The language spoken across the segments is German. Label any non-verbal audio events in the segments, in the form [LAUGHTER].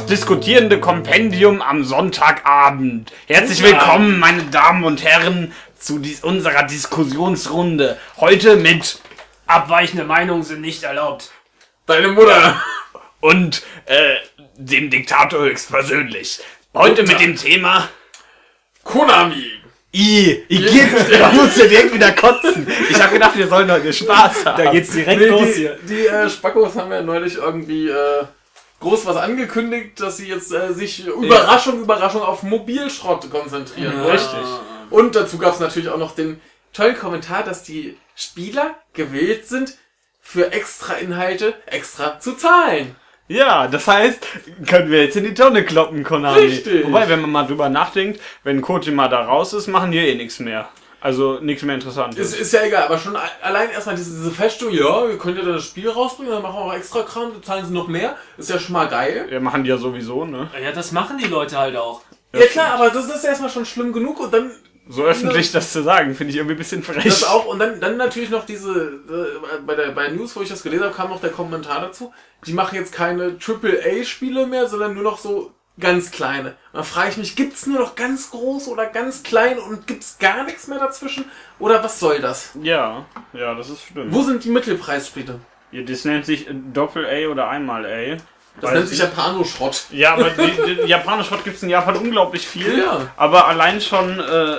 Das diskutierende Kompendium am Sonntagabend. Herzlich willkommen, meine Damen und Herren, zu dies, unserer Diskussionsrunde. Heute mit Abweichende Meinungen sind nicht erlaubt. deine Mutter und äh, dem Diktator höchstpersönlich. Heute mit dem Thema Konami. I, I geht's, [LAUGHS] da muss ja direkt wieder kotzen. Ich habe gedacht, wir sollen heute Spaß haben. Da geht's direkt Nee, los die, hier. die äh, Spackos haben ja neulich irgendwie äh, groß was angekündigt, dass sie jetzt äh, sich Überraschung, Überraschung auf Mobilschrott konzentrieren. wollen. Richtig. Und dazu gab es natürlich auch noch den tollen Kommentar, dass die Spieler gewillt sind, für extra Inhalte extra zu zahlen. Ja, das heißt, können wir jetzt in die Tonne kloppen, Konami. Richtig. Wobei, wenn man mal drüber nachdenkt, wenn Kojima da raus ist, machen die eh nichts mehr. Also nichts mehr Interessantes. Ist, ist ja egal, aber schon a- allein erstmal diese, diese Feststellung, ja, wir können ja das Spiel rausbringen, dann machen wir auch extra Kram, dann zahlen sie noch mehr. Ist ja schon mal geil. ja, machen die ja sowieso, ne? Ja, das machen die Leute halt auch. Ja, klar, aber das ist erstmal schon schlimm genug und dann So öffentlich das zu sagen, finde ich irgendwie ein bisschen frech. das auch und dann, dann natürlich noch diese äh, bei der bei News, wo ich das gelesen habe, kam noch der Kommentar dazu. Die machen jetzt keine AAA Spiele mehr, sondern nur noch so ganz kleine. Und dann frage ich mich, gibt's nur noch ganz groß oder ganz klein und gibt's gar nichts mehr dazwischen oder was soll das? Ja, ja, das ist stimmt. Wo sind die Mittelpreisspiele? Ja, das nennt sich Doppel-A oder Einmal-A. Das nennt sich ich. Japanoschrott. Ja, aber die, die, japanische Schrott gibt es in Japan unglaublich viel. Ja. Aber allein schon, äh,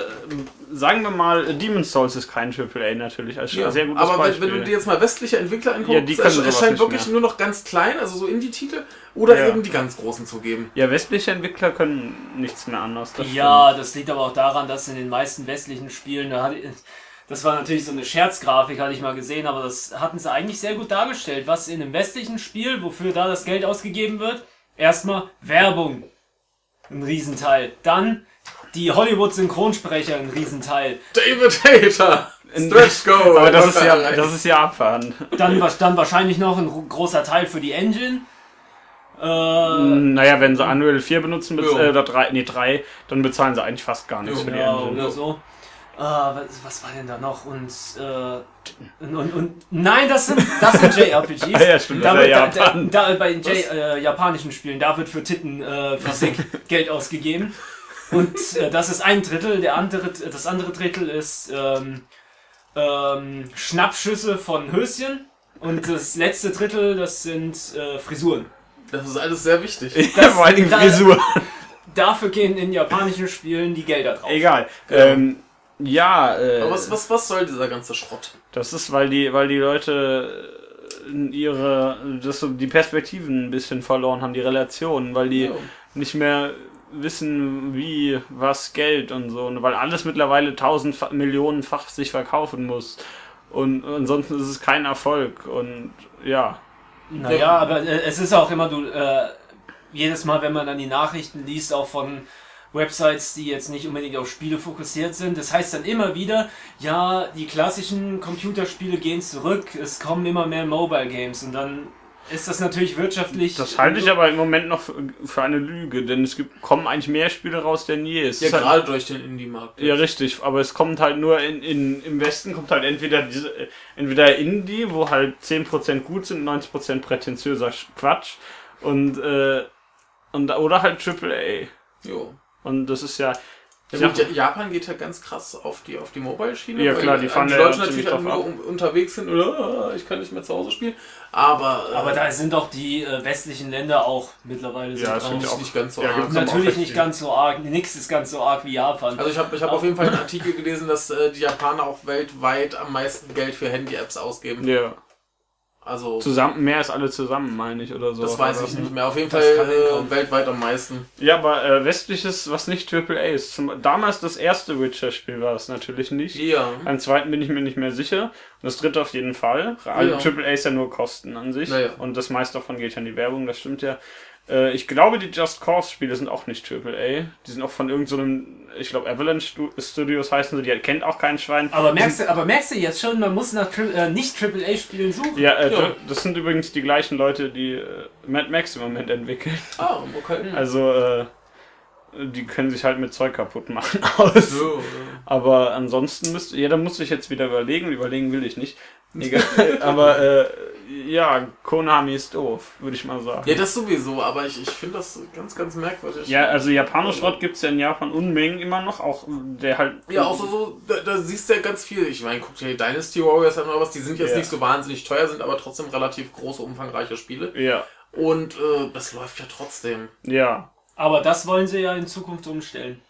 sagen wir mal, Demon's Souls ist kein AAA natürlich. Also Ja, sehr gutes aber wenn, Beispiel. wenn du dir jetzt mal westliche Entwickler anguckst, Ja, die können es sowas scheint nicht wirklich mehr. nur noch ganz klein, also so Indie-Titel, oder Ja. eben die ganz großen zu geben. ja, westliche Entwickler können nichts mehr anders. das Ja, das liegt aber auch daran, dass in den meisten westlichen Spielen, da hatte, das war natürlich so eine Scherzgrafik, hatte ich mal gesehen, aber das hatten sie eigentlich sehr gut dargestellt. Was in einem westlichen Spiel, wofür da das Geld ausgegeben wird, erstmal Werbung, ein Riesenteil. Dann die Hollywood-Synchronsprecher, ein Riesenteil. David Hater! Stretch Go! [LAUGHS] Aber das ist ja, das ist Japan. Dann, wa- dann wahrscheinlich noch ein großer Teil für die Engine. Äh, Naja, wenn sie Unreal 4 benutzen, bez- Ja. äh, oder 3, nee, 3, dann bezahlen sie eigentlich fast gar nichts Ja. für die ja, Engine. oder so. Äh, was, was war denn da noch? Und, äh, und, und, und nein, das sind, das sind JRPGs. [LAUGHS] Ah, ja, stimmt, da wird, ja da, Japan. da, da, bei J, äh, japanischen Spielen, da wird für Titten äh, Physik [LAUGHS] Geld ausgegeben. Und äh, das ist ein Drittel, der andere, das andere Drittel ist ähm, ähm, Schnappschüsse von Höschen. Und das letzte Drittel, das sind äh, Frisuren. Das ist alles sehr wichtig. Ja, [LAUGHS] vor allen Dingen da- Frisur. Dafür gehen in japanischen Spielen die Gelder drauf. Egal. Genau. Ähm, ja, äh, Aber was, was, was soll dieser ganze Schrott? Das ist, weil die, weil die Leute äh, ihre, das so die Perspektiven ein bisschen verloren haben, die Relationen, weil die Ja. nicht mehr wissen, wie, was, Geld und so, und weil alles mittlerweile tausend Millionenfach sich verkaufen muss. Und ansonsten ist es kein Erfolg. Und ja. Naja, aber äh, es ist auch immer, du, äh, jedes Mal, wenn man dann die Nachrichten liest, auch von Websites, die jetzt nicht unbedingt auf Spiele fokussiert sind, das heißt dann immer wieder, ja, die klassischen Computerspiele gehen zurück, es kommen immer mehr Mobile Games und dann ist das natürlich wirtschaftlich. Das halte ich aber im Moment noch für, für eine Lüge, denn es gibt, kommen eigentlich mehr Spiele raus denn je. Es Ja, ist halt- gerade durch den Indie-Markt. Ja, richtig, aber es kommt halt nur in, in, im Westen kommt halt entweder diese, äh, entweder Indie, wo halt 10% gut sind, 90% prätentiöser Sch- Quatsch und, äh, und oder halt AAA. Jo. Und das ist ja, Ja, gut, Japan geht ja ganz krass auf die, auf die Mobile-Schiene. Ja, klar, die fahren die ja Leute natürlich halt drauf nur um, unterwegs sind oder ah, ich kann nicht mehr zu Hause spielen. Aber, äh, aber da sind doch die äh, westlichen Länder auch mittlerweile so Ja, ist auch. nicht ganz so Ja, arg. auch Natürlich nicht ganz so arg, nichts ist ganz so arg wie Japan. Also ich habe ich hab auf jeden Fall einen [LAUGHS] Artikel gelesen, dass äh, die Japaner auch weltweit am meisten Geld für Handy-Apps ausgeben. ja, Also zusammen, mehr als alle zusammen, meine ich, oder so. das weiß ich nicht mehr. Auf jeden Das Fall äh, weltweit am meisten. Ja, aber äh, westliches, was nicht AAA ist. Zum, damals das erste Witcher-Spiel war es natürlich nicht. Ja. Beim zweiten bin ich mir nicht mehr sicher. Und das dritte auf jeden Fall. Also AAA ist ja nur Kosten an sich. Naja. Und das meiste davon geht ja in die Werbung, das stimmt ja. Äh, ich glaube, die Just Cause-Spiele sind auch nicht AAA. Die sind auch von irgendeinem, ich glaube, Avalanche Stu Studios heißen sie, die kennt auch kein Schwein. aber, merkst du, aber merkst du jetzt schon, man muss nach Tri äh, nicht AAA-Spielen suchen? Ja, äh, Ja. das sind übrigens die gleichen Leute, die äh, Mad Max im Moment entwickeln. Ah, okay. [LAUGHS] Also, äh, die können sich halt mit Zeug kaputt machen [LAUGHS] aus. So, ja. Aber ansonsten müsste, ja, da muss ich jetzt wieder überlegen, überlegen will ich nicht. Egal. [LAUGHS] Aber äh, Ja, Konami ist doof, würde ich mal sagen. Ja, das sowieso, aber ich, ich finde das ganz, ganz merkwürdig. Ja, also Japanoschrott gibt es ja in Japan Unmengen immer noch, auch der halt. Ja, auch so, so da, da siehst du ja ganz viel. Ich meine, guck dir die Dynasty Warriors an oder was, die sind jetzt Ja. nicht so wahnsinnig teuer, sind aber trotzdem relativ große, umfangreiche Spiele. Ja, Und äh, das läuft ja trotzdem. ja. Aber das wollen sie ja in Zukunft umstellen.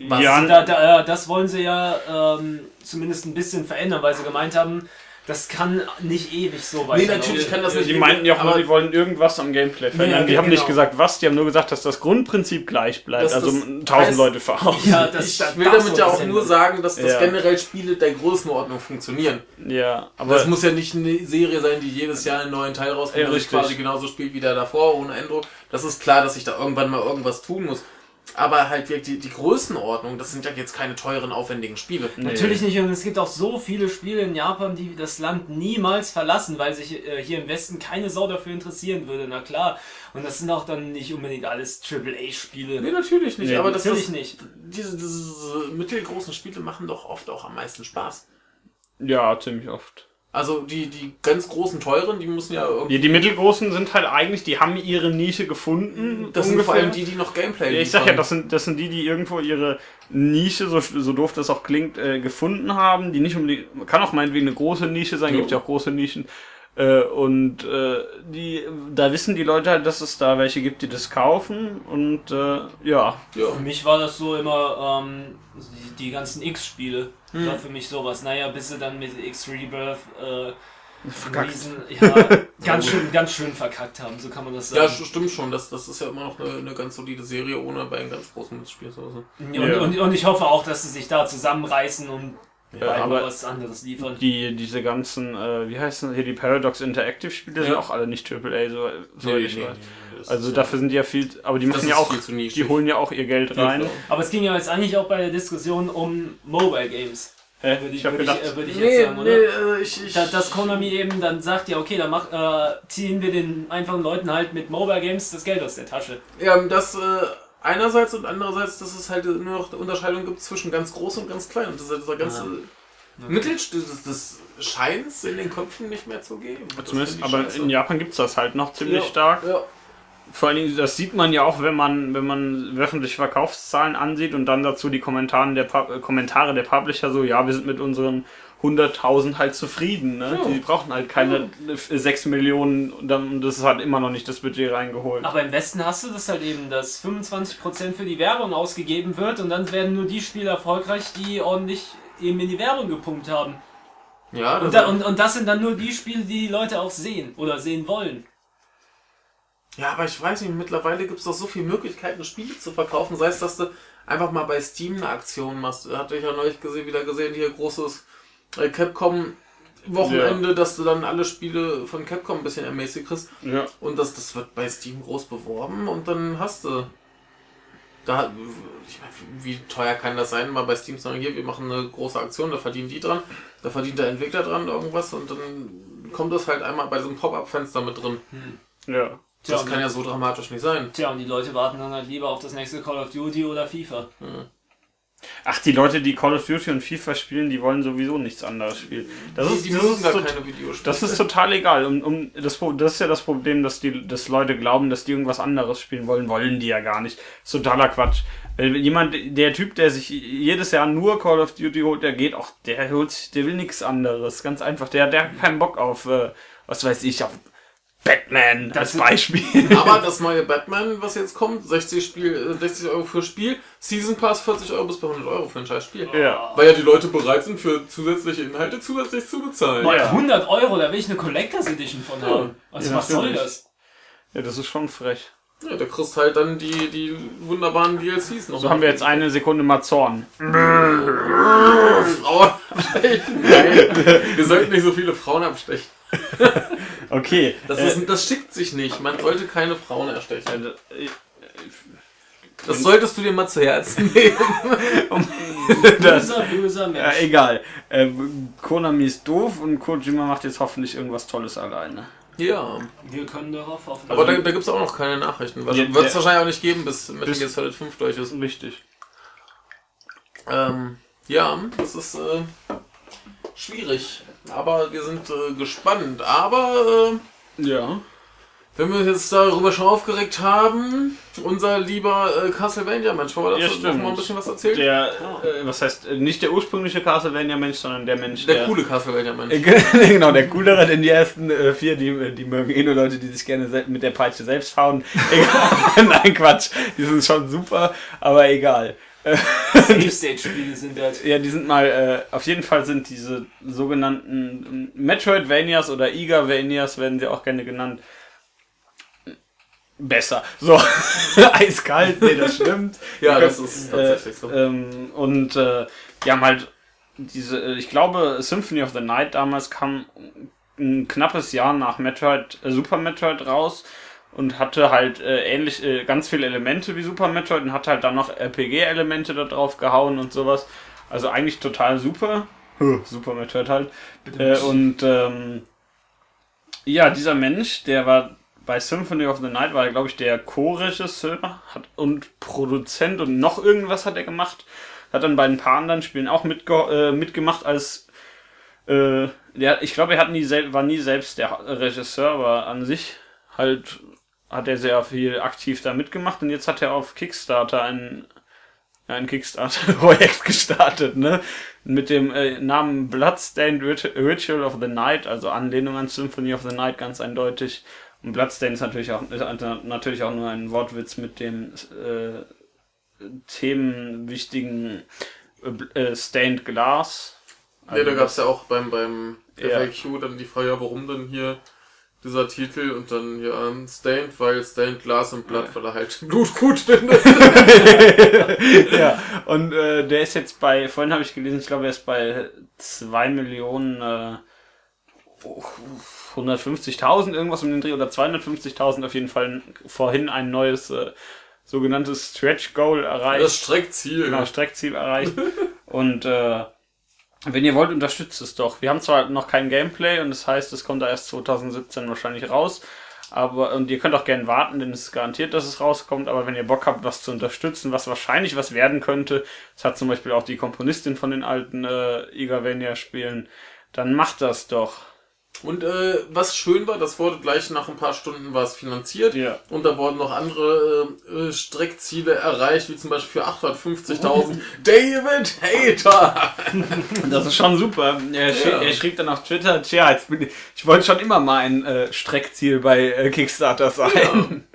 Was? Ja, Da, da, äh, das wollen sie ja ähm, zumindest ein bisschen verändern, weil sie gemeint haben, das kann nicht ewig so weiterlaufen. natürlich kann das nicht die meinten ja auch nur, die wollen irgendwas am Gameplay verändern. Ja, die haben genau. nicht gesagt, was, die haben nur gesagt, dass das Grundprinzip gleich bleibt. Das- also das 1000 heißt- Leute verkaufen. Ja, das, ich das, will das damit ja auch nur sagen, dass das Ja. generell Spiele der Größenordnung funktionieren. Ja, aber Das muss ja nicht eine Serie sein, die jedes Jahr einen neuen Teil rauskommt, Ja, der sich quasi genauso spielt wie der davor, ohne Änderung. Das ist klar, dass ich da irgendwann mal irgendwas tun muss. Aber halt wirklich die, die Größenordnung, das sind ja jetzt keine teuren, aufwendigen Spiele. Natürlich nicht, und es gibt auch so viele Spiele in Japan, die das Land niemals verlassen, weil sich äh, hier im Westen keine Sau dafür interessieren würde, na klar. Und das sind auch dann nicht unbedingt alles AAA-Spiele. Nee, natürlich nicht. Nee, aber das, Natürlich das, nicht. Diese, diese mittelgroßen Spiele machen doch oft auch am meisten Spaß. ja, ziemlich oft. Also die, die ganz großen, teuren, die müssen ja irgendwie. Die, die mittelgroßen sind halt eigentlich, die haben ihre Nische gefunden. Das sind vor allem die, die noch Gameplay Ja, ich sag ja, liefern. das sind, das sind die, die irgendwo ihre Nische, so, so doof das auch klingt, äh, gefunden haben. Die nicht unbedingt, kann auch meinetwegen eine große Nische sein, Ja. gibt ja auch große Nischen. Äh, und äh, die, da wissen die Leute halt, dass es da welche gibt, die das kaufen. Und äh, ja, Ja. Für mich war das so immer ähm, die, die ganzen X-Spiele. Hm. War für mich sowas. Naja, bis sie dann mit X-Rebirth äh, Verkackt. Riesen, ja, [LAUGHS] ganz schön, ganz schön verkackt haben, so kann man das Ja, sagen. stimmt schon. Das, das ist ja immer noch eine, eine ganz solide Serie, ohne bei einem ganz großen Mitspiel zu und, Ja. und, und ich hoffe auch, dass sie sich da zusammenreißen und Ja, beide aber- was anderes liefern. die, diese ganzen, äh, wie heißen hier, die Paradox Interactive Spiele sind Ja. auch alle nicht AAA, so, so Nee, ich nee, weiß. nee, Also ist- dafür sind die ja viel, aber die machen ja auch, viel zu nischig. die holen ja auch ihr Geld rein. Aber es ging ja jetzt eigentlich auch bei der Diskussion um Mobile Games. Hä? Würde ich, würde gedacht, ich, äh, würde ich jetzt Nee, sagen, nee, oder? äh, ich, ich, Da, dass Konami eben dann sagt, ja okay, dann mach, äh, ziehen wir den einfachen Leuten halt mit Mobile Games das Geld aus der Tasche. Ja, das äh, einerseits und andererseits, dass es halt nur noch eine Unterscheidung gibt zwischen ganz groß und ganz klein. Und dieser, dieser ganze Mittelstück, das, das scheint es in den Köpfen nicht mehr zu geben. Das zumindest, aber scheiße. in Japan gibt's das halt noch ziemlich Ja, stark. Ja. Vor allen Dingen, das sieht man ja auch, wenn man, wenn man wöchentliche Verkaufszahlen ansieht und dann dazu die Kommentare der, Pub- Kommentare der Publisher so, ja, wir sind mit unseren 100.000 halt zufrieden. Ne? Ja. Die brauchen halt keine 6 Millionen und das hat immer noch nicht das Budget reingeholt. Aber im Westen hast du das halt eben, dass 25% für die Werbung ausgegeben wird und dann werden nur die Spiele erfolgreich, die ordentlich eben in die Werbung gepumpt haben. Ja, Und, das, da, und, und das sind dann nur die Spiele, die die Leute auch sehen oder sehen wollen. ja, aber ich weiß nicht, mittlerweile gibt es doch so viele Möglichkeiten, Spiele zu verkaufen. Sei es, dass du einfach mal bei Steam eine Aktion machst. Hatte ich ja neulich gesehen, wieder gesehen, hier großes Capcom Wochenende, dass du dann alle Spiele von Capcom ein bisschen ermäßigt kriegst. Ja. Und das, das wird bei Steam groß beworben und dann hast du. Da, ich meine, wie teuer kann das sein? Mal bei Steam zu sagen, hier, wir machen eine große Aktion, da verdienen die dran, da verdient der Entwickler dran irgendwas und dann kommt das halt einmal bei diesem Pop-Up-Fenster mit drin. ja. Tja, Das und, kann ja so dramatisch nicht sein. tja, und die Leute warten dann halt lieber auf das nächste Call of Duty oder FIFA. Ach, die Leute, die Call of Duty und FIFA spielen, die wollen sowieso nichts anderes spielen. Das die, ist, die das ist gar keine Videospiele. Das ist total egal. Um, um, das, das ist ja das Problem, dass die dass Leute glauben, dass die irgendwas anderes spielen wollen. Wollen die ja gar nicht. Das ist totaler Quatsch. Weil jemand, der Typ, der sich jedes Jahr nur Call of Duty holt, der geht auch, der holt sich, der will nichts anderes. Ganz einfach. Der, der hat keinen Bock auf, äh, was weiß ich, auf Batman als ist- Beispiel. [LAUGHS] Aber das neue Batman, was jetzt kommt, 60, Spiel, äh, 60 Euro für Spiel, Season Pass 40 Euro bis bei 100 Euro für ein scheiß Spiel. ja. Weil ja die Leute bereit sind, für zusätzliche Inhalte zusätzlich zu bezahlen. Bei Ja. 100 Euro, da will ich eine Collectors Edition von haben. Also Ja, was soll das? ja, das ist schon frech. Ja, da kriegst halt dann die, die wunderbaren DLCs noch. So haben wir jetzt eine Sekunde mal Zorn. Frauen [LAUGHS] abstechen. Wir sollten nicht so viele Frauen abstechen. [LAUGHS] Okay. Das, äh, ist, das schickt sich nicht. Man sollte keine Frauen erstechen. äh, Das solltest du dir mal zu Herzen [LAUGHS] nehmen. das, Böser, böser Ja, Mensch. egal. Äh, Konami ist doof und Kojima macht jetzt hoffentlich irgendwas Tolles alleine. Ja, Wir können darauf hoffen. aber da, da gibt es auch noch keine Nachrichten. Ja, Wird es wahrscheinlich auch nicht geben, bis Metal Gear Solid 5 durch ist. Richtig. Ähm, ja, das ist äh, schwierig. Aber wir sind äh, gespannt. Aber äh, Ja. wenn wir uns jetzt darüber schon aufgeregt haben, unser lieber äh, Castlevania-Mensch, wollen wir Ja, dazu noch stimmt. mal ein bisschen was erzählen? Der, äh, was heißt, äh, nicht der ursprüngliche Castlevania-Mensch, sondern der Mensch, Der der. coole Castlevania-Mensch. [LAUGHS] Genau, der coolere, denn die ersten äh, vier, die, die mögen eh nur Leute, die sich gerne mit der Peitsche selbst hauen. [LAUGHS] Egal. Nein, Quatsch. Die sind schon super, aber egal. Safe-State-Spiele [LAUGHS] sind das. Ja, die sind mal, äh, auf jeden Fall sind diese sogenannten Metroidvanias oder Igavanias, werden sie auch gerne genannt, besser. So, [LAUGHS] eiskalt, nee, das stimmt. [LAUGHS] Ja, das können- ist tatsächlich so. Ähm, und äh, die haben halt diese, äh, ich glaube, Symphony of the Night damals kam ein knappes Jahr nach Metroid, äh, Super Metroid raus und hatte halt äh, ähnlich äh, ganz viele Elemente wie Super Metroid und hat halt dann noch RPG-Elemente da drauf gehauen und sowas. Also eigentlich total super. Huh, Super Metroid halt. Äh, und ähm, ja, dieser Mensch, der war bei Symphony of the Night, war glaube ich der Co-Regisseur hat und Produzent und noch irgendwas hat er gemacht. Hat dann bei ein paar anderen Spielen auch mitge äh, mitgemacht als äh, der, ich glaube, er hat nie war nie selbst der Regisseur, aber an sich halt hat er sehr viel aktiv da mitgemacht und jetzt hat er auf Kickstarter ein, ja, ein Kickstarter-Projekt [LAUGHS] gestartet, ne? Mit dem äh, Namen Bloodstained Rit Ritual of the Night, also Anlehnung an Symphony of the Night, ganz eindeutig. Und Bloodstained ist natürlich auch, ist natürlich auch nur ein Wortwitz mit dem äh, themenwichtigen äh, Stained Glass. Ja, da Also gab es ja auch beim, beim Ja. FAQ dann die Frage, ja, warum denn hier dieser Titel und dann hier ähm, Stained, weil Stained Glas und Blatt, weil er halt [LAUGHS] Blut gut findet. [LAUGHS] ja, und äh, der ist jetzt bei, vorhin habe ich gelesen, ich glaube, er ist bei 2 Millionen äh, 150.000 irgendwas um den Dreh oder 250.000 auf jeden Fall vorhin ein neues äh, sogenanntes Stretch Goal erreicht. Das Streckziel. genau, Streckziel erreicht. [LAUGHS] und äh, wenn ihr wollt, unterstützt es doch. Wir haben zwar noch kein Gameplay und das heißt, es kommt da erst 2017 wahrscheinlich raus. Aber, und ihr könnt auch gerne warten, denn es ist garantiert, dass es rauskommt. Aber wenn ihr Bock habt, was zu unterstützen, was wahrscheinlich was werden könnte, das hat zum Beispiel auch die Komponistin von den alten äh, Igavania-Spielen, dann macht das doch. Und äh, was schön war, das wurde gleich nach ein paar Stunden war es finanziert. Ja. Und da wurden noch andere äh, äh, Streckziele erreicht, wie zum Beispiel für 850.000 [LAUGHS] David Hater. [LAUGHS] Das ist schon super. Er, schrie, Ja. er schrieb dann auf Twitter, tja, jetzt bin ich, ich wollte schon immer mal ein äh, Streckziel bei äh, Kickstarter sein.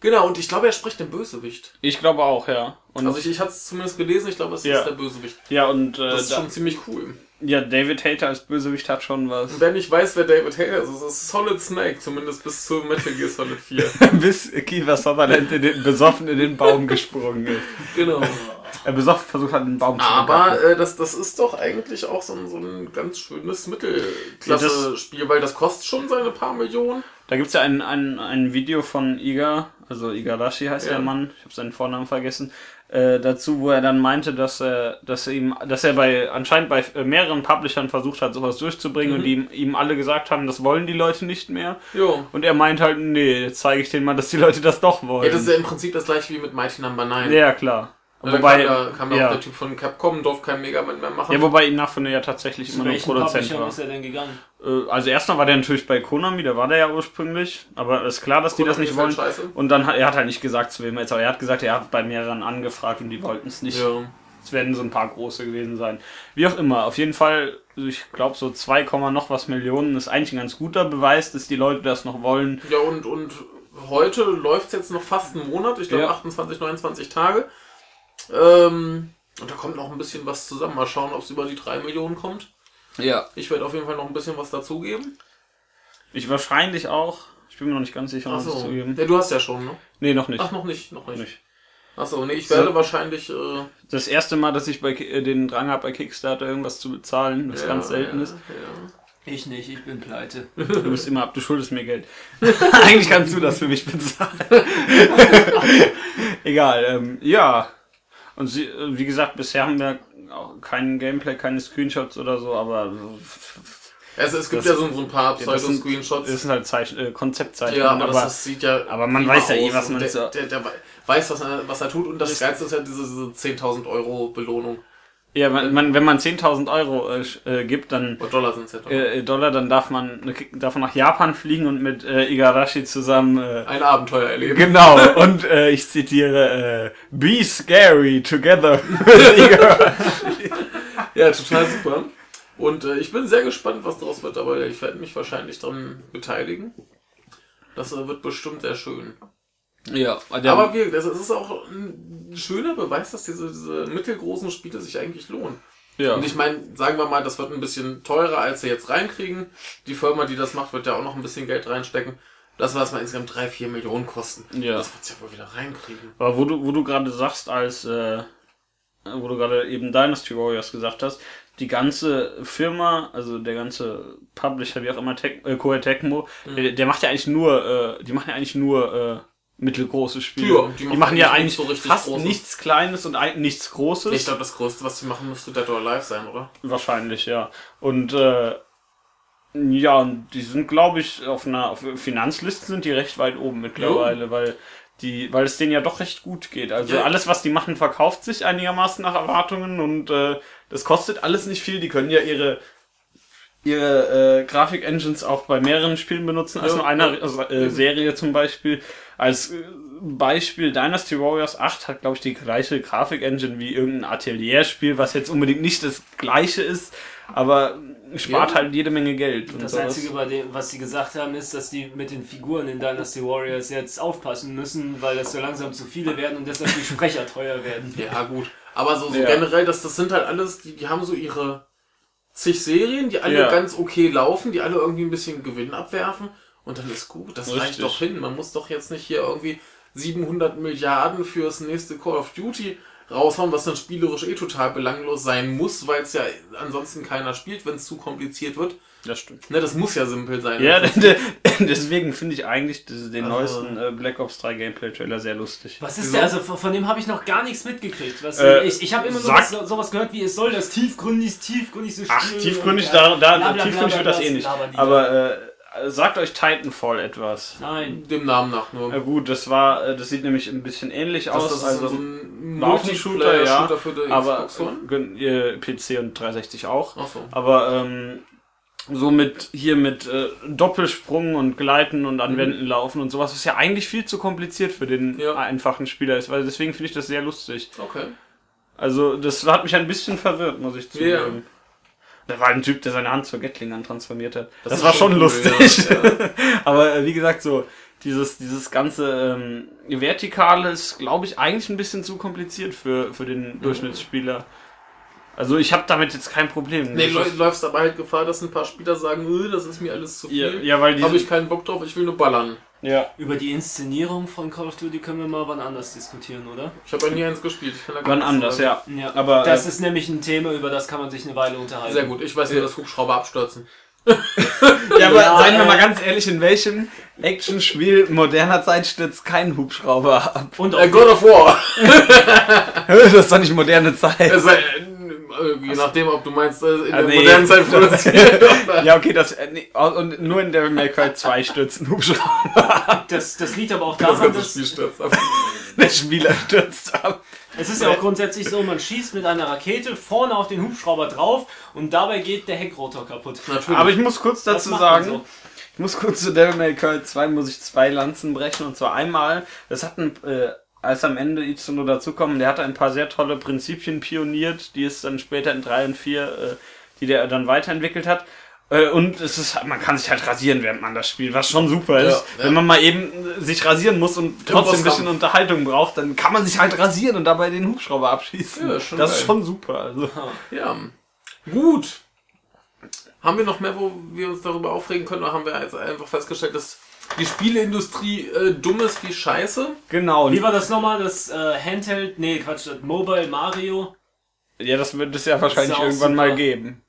Genau, und ich glaube, er spricht den Bösewicht. Ich glaube auch, ja. Und, Also ich, ich hatte es zumindest gelesen, ich glaube, es Ja. ist der Bösewicht. ja, und äh, Das ist da, schon ziemlich cool. Ja, David Hater als Bösewicht hat schon was. Und wer nicht weiß, wer David Hater ist, das ist Solid Snake, zumindest bis zu Metal Gear Solid 4. [LAUGHS] Bis Kiefer Sutherland in den, besoffen in den Baum gesprungen ist. genau. Er besoffen versucht hat, den Baum zu Aber äh, das, das ist doch eigentlich auch so ein, so ein ganz schönes Mittelklasse-Spiel, weil das kostet schon seine paar Millionen. Da gibt's ja ein, ein, ein Video von Iga, also Igarashi heißt Ja. der Mann, ich habe seinen Vornamen vergessen, äh, dazu, wo er dann meinte, dass er, dass er ihm, dass er bei anscheinend bei äh, mehreren Publishern versucht hat, sowas durchzubringen und die ihm, ihm alle gesagt haben, das wollen die Leute nicht mehr. Jo. Und er meint halt, nee, jetzt zeige ich denen mal, dass die Leute das doch wollen. Ja, das ist ja im Prinzip das gleiche wie mit Mighty Number 9. ja klar. Da Wobei, kam, da, kam ja. auch der Typ von Capcom, durfte kein Mega Man mehr machen. ja, wobei Inafune ja tatsächlich Zu immer nur welchen Produzent war. ist er denn gegangen? Äh, Also erstmal war der natürlich bei Konami, da war der ja ursprünglich, aber ist klar, dass die das Konami nicht ist wollen. halt scheiße. Und dann hat er hat halt nicht gesagt zu wem er jetzt, aber er hat gesagt, er hat bei mehreren angefragt und die wollten es nicht. Ja. Es werden so ein paar große gewesen sein. Wie auch immer, auf jeden Fall, ich glaube so 2, Komma noch was Millionen ist eigentlich ein ganz guter Beweis, dass die Leute das noch wollen. Ja, und, und heute läuft es jetzt noch fast einen Monat, ich glaube Ja. 28, 29 Tage. Ähm, und da kommt noch ein bisschen was zusammen. Mal schauen, ob es über die 3 Millionen kommt. Ja. Ich werde auf jeden Fall noch ein bisschen was dazugeben. Ich wahrscheinlich auch. Ich bin mir noch nicht ganz sicher, was Achso. zugeben. Ja, du hast ja schon, ne? Nee, noch nicht. Ach, noch nicht, noch nicht. nicht. Achso, nee, ich So. werde wahrscheinlich. Äh, Das erste Mal, dass ich bei, äh, den Drang habe, bei Kickstarter irgendwas zu bezahlen, was ja, ganz selten ja, ist. Ja. Ich nicht, ich bin pleite. Du bist immer ab, du schuldest mir Geld. [LAUGHS] Eigentlich kannst du das für mich bezahlen. [LAUGHS] Egal, ähm, ja. Und sie, wie gesagt, bisher haben wir auch kein Gameplay, keine Screenshots oder so, aber Also es gibt Das- ja so, so ein paar Ja, das Pseudo-Screenshots. das sind halt Zeichen, äh, Konzeptzeichnungen. Ja, aber, aber das, das sieht ja. aber man weiß ja eh, was man der, so- der, der wei- weiß, was er, was er tut. Und das Geilste ist ja diese, diese 10.000 Euro Belohnung. Ja, man, man, wenn man 10.000 Euro äh, äh, gibt, dann Oder Dollar sind es ja doch. äh, Dollar, dann darf man, darf man nach Japan fliegen und mit äh, Igarashi zusammen. Äh, Ein Abenteuer erleben. genau. [LAUGHS] Und äh, ich zitiere: äh, "Be scary together." with [LAUGHS] Igarashi. Ja, total super. Und äh, ich bin sehr gespannt, was daraus wird, aber ich werde mich wahrscheinlich daran beteiligen. Das äh, wird bestimmt sehr schön. Ja, Aber wir, das ist auch ein schöner Beweis, dass diese, diese mittelgroßen Spiele sich eigentlich lohnen. ja. Und ich meine, sagen wir mal, das wird ein bisschen teurer, als sie jetzt reinkriegen. Die Firma, die das macht, wird ja auch noch ein bisschen Geld reinstecken. Das war es mal insgesamt 3, 4 Millionen kosten. Ja. Das wird ja wohl wieder reinkriegen. Aber wo du, wo du gerade sagst, als äh, wo du gerade eben Dynasty Warriors gesagt hast, die ganze Firma, also der ganze Publisher, wie auch immer, Tec äh, Koei Tecmo, der, der macht ja eigentlich nur, äh, die machen ja eigentlich nur äh, mittelgroße Spiele. Ja, die, die machen, ja eigentlich so fast Großes. nichts Kleines und ein, nichts Großes. Ich glaube, das Größte, was sie machen, müsste Dead or Alive sein, oder? Wahrscheinlich, ja. Und äh, ja, und die sind, glaube ich, auf einer auf Finanzliste sind die recht weit oben mittlerweile, weil die, weil es denen ja doch recht gut geht. Also Ja. alles, was die machen, verkauft sich einigermaßen nach Erwartungen und äh, das kostet alles nicht viel. Die können ja ihre ihre äh, Grafik-Engines auch bei mehreren Spielen benutzen, als Ja, nur einer also, äh, Serie zum Beispiel. Als äh, Beispiel Dynasty Warriors 8 hat, glaube ich, die gleiche Grafik-Engine wie irgendein Atelierspiel, was jetzt unbedingt nicht das gleiche ist, aber spart Ja. halt jede Menge Geld. Und Das sowas. Einzige, bei dem, was sie gesagt haben, ist, dass die mit den Figuren in Dynasty Warriors jetzt aufpassen müssen, weil das so langsam zu viele werden und deshalb die Sprecher teuer werden. Ja, gut. Aber so, so Ja. generell, das, das sind halt alles, die, die haben so ihre zig Serien, die alle Ja. ganz okay laufen, die alle irgendwie ein bisschen Gewinn abwerfen und dann ist gut. Das reicht Richtig. doch hin. Man muss doch jetzt nicht hier irgendwie 700 Milliarden fürs nächste Call of Duty raushauen, was dann spielerisch eh total belanglos sein muss, weil es ja ansonsten keiner spielt, wenn es zu kompliziert wird. Das stimmt. Ne, das muss ja simpel sein. Ja, [LAUGHS] de- deswegen finde ich eigentlich den Also- neuesten äh, Black Ops 3 Gameplay-Trailer sehr lustig. Was ist Wieso? der? Also von, dem habe ich noch gar nichts mitgekriegt. Was, Äh, ich ich habe immer nur so- sowas gehört, wie es soll das tiefgründig, tiefgründigste Spiel. Ach, tiefgründig, und, da, äh, da, bla, bla, tiefgründig bla, wird das eh nicht. Aber äh, sagt euch Titanfall etwas. Nein. Dem Namen nach nur. Ja gut, das war, äh, das sieht nämlich ein bisschen ähnlich Das, aus. das ist also so ein Laufenshooter, ja, Multiplayer-Shooter für die aber Xbox One. äh, PC und 360 auch. Ach so. Aber ähm, so mit hier mit äh, Doppelsprung und Gleiten und an Mhm. Wänden laufen und sowas ist ja eigentlich viel zu kompliziert für den Ja. einfachen Spieler ist, weil deswegen finde ich das sehr lustig. Okay. Also das hat mich ein bisschen verwirrt, muss ich Ja. zugeben. Da war ein Typ, der seine Hand zur Gatling transformiert hat. Das, ist war schon cool, lustig. Ja, ja. [LAUGHS] Aber äh, wie gesagt, so dieses, dieses ganze ähm, Vertikale ist, glaube ich, eigentlich ein bisschen zu kompliziert für, für den Durchschnittsspieler. Also ich habe damit jetzt kein Problem. Nee, Das du ist- läufst aber halt Gefahr, dass ein paar Spieler sagen, "Äh, das ist mir alles zu ja, viel. ja, weil die. Habe ich keinen Bock drauf, ich will nur ballern. ja. Über die Inszenierung von Call of Duty können wir mal wann anders diskutieren, oder? Ich habe ja nie eins gespielt. Wann anders, ja. Ja. Aber, das äh, ist nämlich ein Thema, über das kann man sich eine Weile unterhalten. Sehr gut, ich weiß nur, dass Hubschrauber abstürzen. Ja, aber Ja, seien wir äh, mal ganz ehrlich, in welchem Actionspiel moderner Zeit stürzt kein Hubschrauber ab? Und Äh, auch God of War! [LAUGHS] das ist doch nicht moderne Zeit. Es äh, Je nachdem, ob du meinst, äh, in Ah, der nee. modernen Zeit produziert. [LAUGHS] Ja, okay, das äh, nee, und nur in Devil May Cry 2 stürzt ein Hubschrauber. [LAUGHS] das, das liegt aber auch daran, dass Spiel stürzt ab. [LAUGHS] Der Spieler stürzt ab. es ist ja auch grundsätzlich so, man schießt mit einer Rakete vorne auf den Hubschrauber drauf und dabei geht der Heckrotor kaputt. Natürlich. Aber ich muss kurz dazu sagen, so. ich muss kurz zu Devil May Cry 2 muss ich zwei Lanzen brechen und zwar einmal, das hat ein, äh, als am Ende Itsuno dazukommen, der hatte ein paar sehr tolle Prinzipien pioniert, die es dann später in 3 und 4, äh, die der dann weiterentwickelt hat. Äh, Und es ist, man kann sich halt rasieren, während man das spielt, was schon super ist. ja. Wenn man mal eben äh, sich rasieren muss und trotzdem ein bisschen Unterhaltung braucht, dann kann man sich halt rasieren und dabei den Hubschrauber abschießen. Ja, ist schon das ist schon super. Also. Ja. Gut. Haben wir noch mehr, wo wir uns darüber aufregen können, oder haben wir jetzt einfach festgestellt, dass die Spieleindustrie äh, dumm ist wie Scheiße? Genau. Wie war das nochmal? Das äh, Handheld, nee, Quatsch, das Mobile Mario. Ja, das wird es ja wahrscheinlich irgendwann super. mal geben.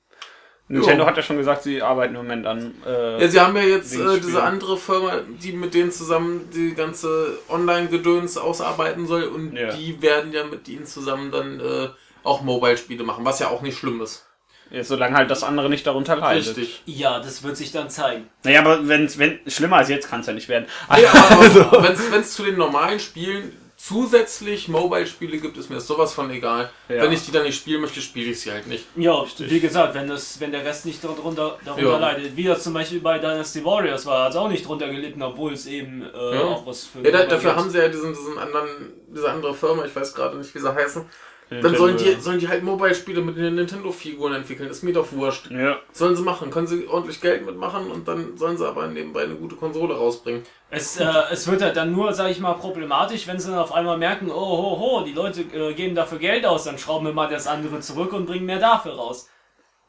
Nintendo Jo. hat ja schon gesagt, sie arbeiten im Moment an. Äh, Ja, sie haben ja jetzt äh, diese andere Firma, die mit denen zusammen die ganze Online-Gedöns ausarbeiten soll und Ja. die werden ja mit ihnen zusammen dann äh, auch Mobile-Spiele machen, was ja auch nicht schlimm ist. Ja, solange halt das andere nicht darunter leidet. Richtig. Ja, das wird sich dann zeigen. Naja, aber wenn's, wenn schlimmer als jetzt kann es ja nicht werden. Ja, aber [LAUGHS] wenn es zu den normalen Spielen zusätzlich Mobile-Spiele gibt, ist mir sowas von egal. Ja. Wenn ich die dann nicht spielen möchte, spiele ich sie halt nicht. Ja, wie gesagt, wenn das, wenn der Rest nicht darunter, darunter Ja. leidet, wie das zum Beispiel bei Dynasty Warriors war, hat es auch nicht drunter gelitten, obwohl es eben äh, Ja. auch was für Ja, da, dafür gibt. haben sie ja diesen, diesen anderen, diese andere Firma, ich weiß gerade nicht, wie sie heißen. Dann Nintendo, sollen die, ja. sollen die halt Mobile-Spiele mit den Nintendo-Figuren entwickeln. Ist mir doch wurscht. Ja. Sollen sie machen. Können sie ordentlich Geld mitmachen und dann sollen sie aber nebenbei eine gute Konsole rausbringen. Es, äh, es wird halt dann nur, sag ich mal, problematisch, wenn sie dann auf einmal merken, oh ho ho, die Leute äh, geben dafür Geld aus, dann schrauben wir mal das andere zurück und bringen mehr dafür raus.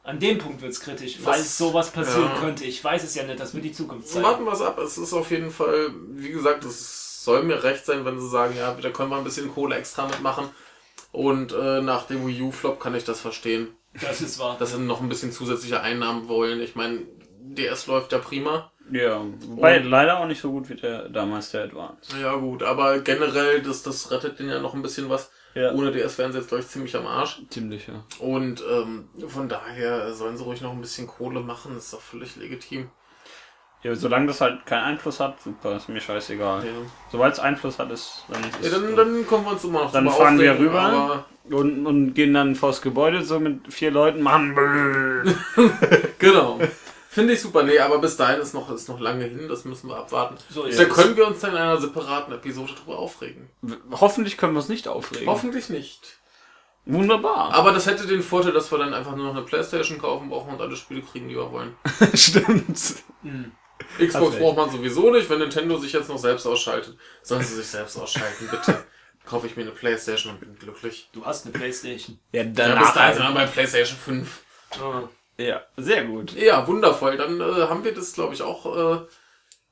An dem Punkt wird's kritisch, falls sowas passieren ja. könnte. Ich weiß es ja nicht, das wird die Zukunft So zeigen. warten wir es ab. Es ist auf jeden Fall, wie gesagt, es soll mir recht sein, wenn sie sagen, ja, da können wir ein bisschen Kohle extra mitmachen. Und äh, nach dem Wii U-Flop kann ich das verstehen, Das ist wahr. dass sie noch ein bisschen zusätzliche Einnahmen wollen. Ich meine, DS läuft ja prima. Ja. Wobei Und- leider auch nicht so gut wie der damals der Advance. Ja gut, aber generell, das, das rettet den ja noch ein bisschen was. Ja. Ohne DS wären sie jetzt, glaube ich, ziemlich am Arsch. Ziemlich, ja. Und ähm, von daher sollen sie ruhig noch ein bisschen Kohle machen, das ist doch völlig legitim. Ja, solange das halt keinen Einfluss hat, super, ist mir scheißegal. Ja, Sobald es Einfluss hat, ist dann. Ist ja dann, dann kommen wir uns immer noch Dann fahren wir rüber. und, und gehen dann vors Gebäude so mit vier Leuten, machen. [LAUGHS] Genau. Finde ich super. Nee, aber bis dahin ist noch, ist noch lange hin, das müssen wir abwarten. So da es. können wir uns dann in einer separaten Episode drüber aufregen. Hoffentlich können wir uns nicht aufregen. Hoffentlich nicht. Wunderbar. Aber das hätte den Vorteil, dass wir dann einfach nur noch eine Playstation kaufen brauchen und alle Spiele kriegen, die wir wollen. [LAUGHS] Stimmt. Hm. Xbox braucht man sowieso nicht, wenn Nintendo sich jetzt noch selbst ausschaltet. Sollen sie sich selbst ausschalten, bitte. [LAUGHS] Kaufe ich mir eine Playstation und bin glücklich. Du hast eine Playstation. Ja, Ja, bis danach. dahin sind wir bei Playstation 5. Ah. ja, sehr gut. Ja, wundervoll. Dann äh, haben wir das, glaube ich, auch äh,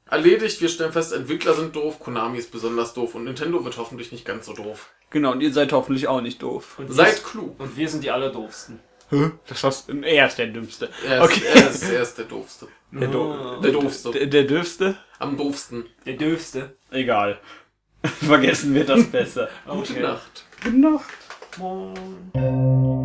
erledigt. Wir stellen fest, Entwickler sind doof, Konami ist besonders doof und Nintendo wird hoffentlich nicht ganz so doof. Genau, und ihr seid hoffentlich auch nicht doof. Und, Seid klug. und wir sind die Allerdoofsten. Das hast er ist der Dümmste. Er ist, Okay. er, ist, er ist der doofste. Der, Do Ah. Der doofste. der, der Dürfste? Am doofsten. Der Döfste. Egal. [LAUGHS] Vergessen wir das besser. Gute Okay. Nacht. Gute Nacht. Moin.